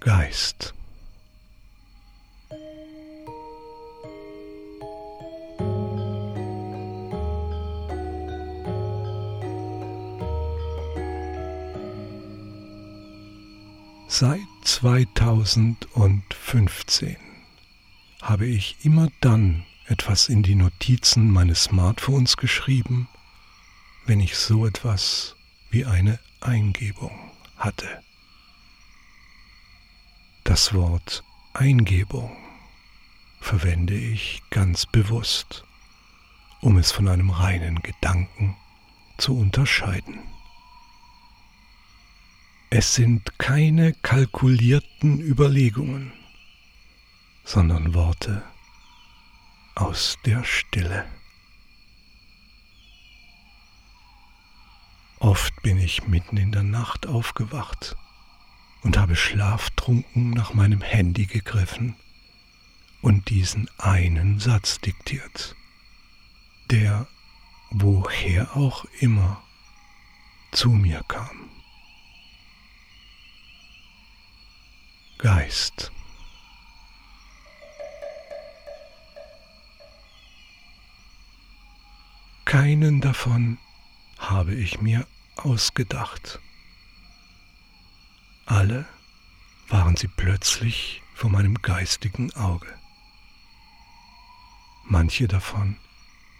Geist. Seit 2015 habe ich immer dann etwas in die Notizen meines Smartphones geschrieben, wenn ich so etwas wie eine Eingebung hatte. Das Wort Eingebung verwende ich ganz bewusst, um es von einem reinen Gedanken zu unterscheiden. Es sind keine kalkulierten Überlegungen, sondern Worte aus der Stille. Oft bin ich mitten in der Nacht aufgewacht und habe schlaftrunken nach meinem Handy gegriffen und diesen einen Satz diktiert, der woher auch immer zu mir kam. Geist. Keinen davon habe ich mir ausgedacht. Alle waren sie plötzlich vor meinem geistigen Auge. Manche davon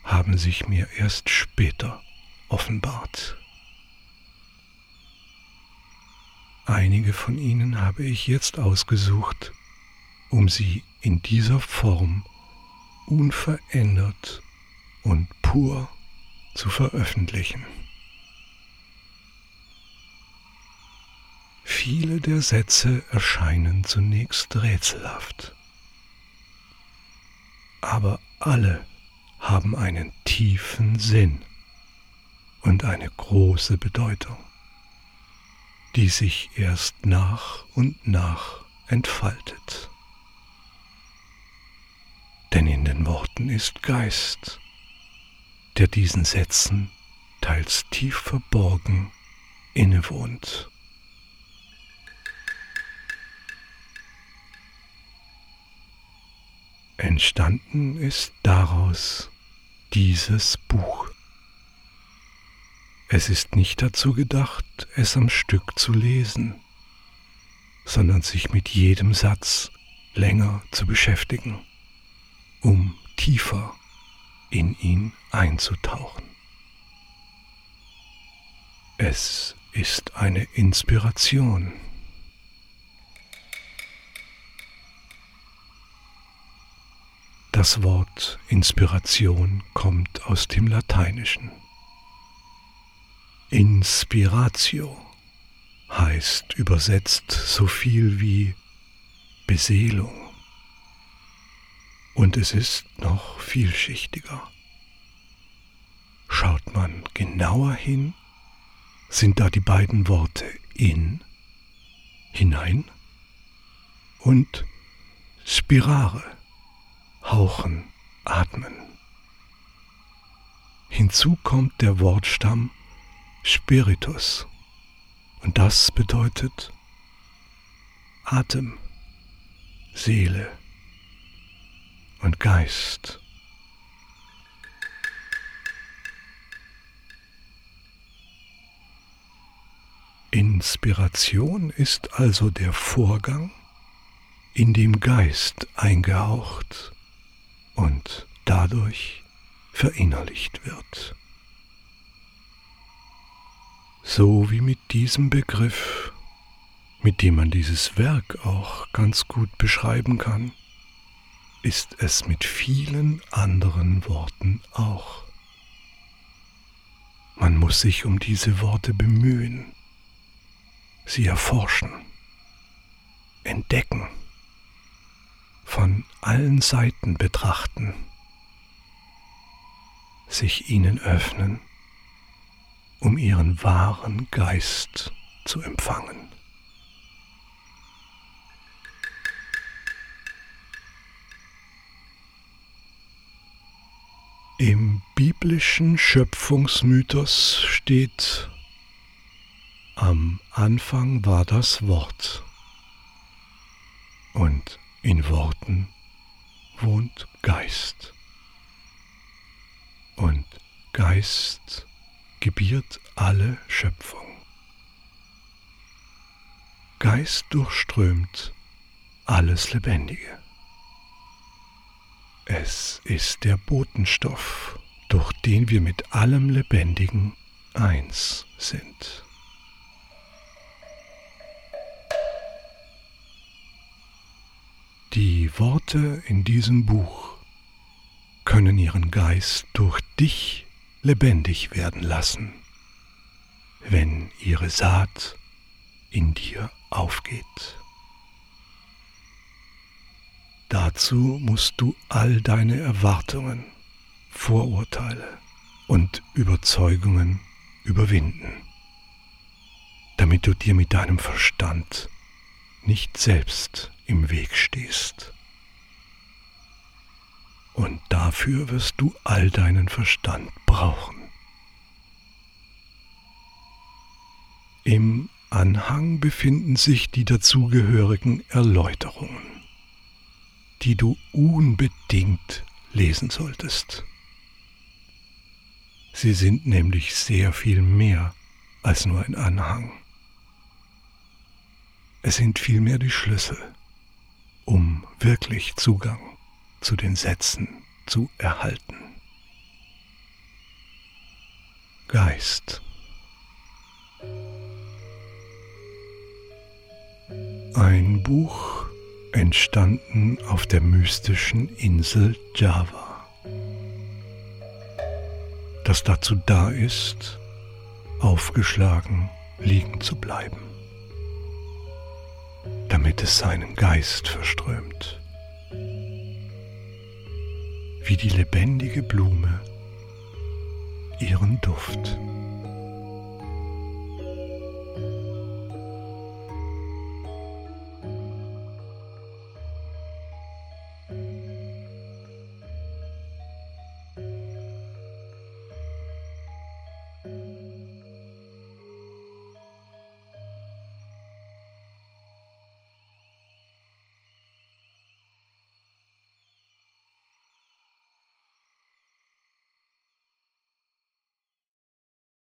haben sich mir erst später offenbart. Einige von ihnen habe ich jetzt ausgesucht, um sie in dieser Form unverändert und pur zu veröffentlichen. Viele der Sätze erscheinen zunächst rätselhaft, aber alle haben einen tiefen Sinn und eine große Bedeutung die sich erst nach und nach entfaltet. Denn in den Worten ist Geist, der diesen Sätzen teils tief verborgen innewohnt. Entstanden ist daraus dieses Buch. Es ist nicht dazu gedacht, es am Stück zu lesen, sondern sich mit jedem Satz länger zu beschäftigen, um tiefer in ihn einzutauchen. Es ist eine Inspiration. Das Wort Inspiration kommt aus dem Lateinischen. Inspiratio heißt übersetzt so viel wie Beseelung. Und es ist noch vielschichtiger. Schaut man genauer hin, sind da die beiden Worte in, hinein und spirare, hauchen, atmen. Hinzu kommt der Wortstamm Spiritus. Und das bedeutet Atem, Seele und Geist. Inspiration ist also der Vorgang, in dem Geist eingehaucht und dadurch verinnerlicht wird so wie mit diesem Begriff, mit dem man dieses Werk auch ganz gut beschreiben kann, ist es mit vielen anderen Worten auch. Man muss sich um diese Worte bemühen, sie erforschen, entdecken, allen Seiten betrachten, sich ihnen öffnen um ihren wahren Geist zu empfangen. Im biblischen Schöpfungsmythos steht, am Anfang war das Wort. Und in Worten wohnt Geist. Und Geist gebiert alle Schöpfung. Geist durchströmt alles Lebendige. Es ist der Botenstoff, durch den wir mit allem Lebendigen eins sind. Die Worte in diesem Buch können ihren Geist durch dich lebendig werden lassen, wenn ihre Saat in dir aufgeht. Dazu musst du all deine Erwartungen, Vorurteile und Überzeugungen überwinden, damit du dir mit deinem Verstand nicht selbst im Weg stehst. Und dafür wirst du all deinen Verstand brauchen. Im Anhang befinden sich die dazugehörigen Erläuterungen, die du unbedingt lesen solltest. Sie sind nämlich sehr viel mehr als nur ein Anhang. Es sind vielmehr die Schlüssel, um wirklich Zugang zu den Sätzen zu erhalten. Geist. Ein Buch entstanden auf der mystischen Insel Java, das dazu da ist, aufgeschlagen liegen zu bleiben damit es seinen Geist verströmt. Wie die lebendige Blume ihren Duft.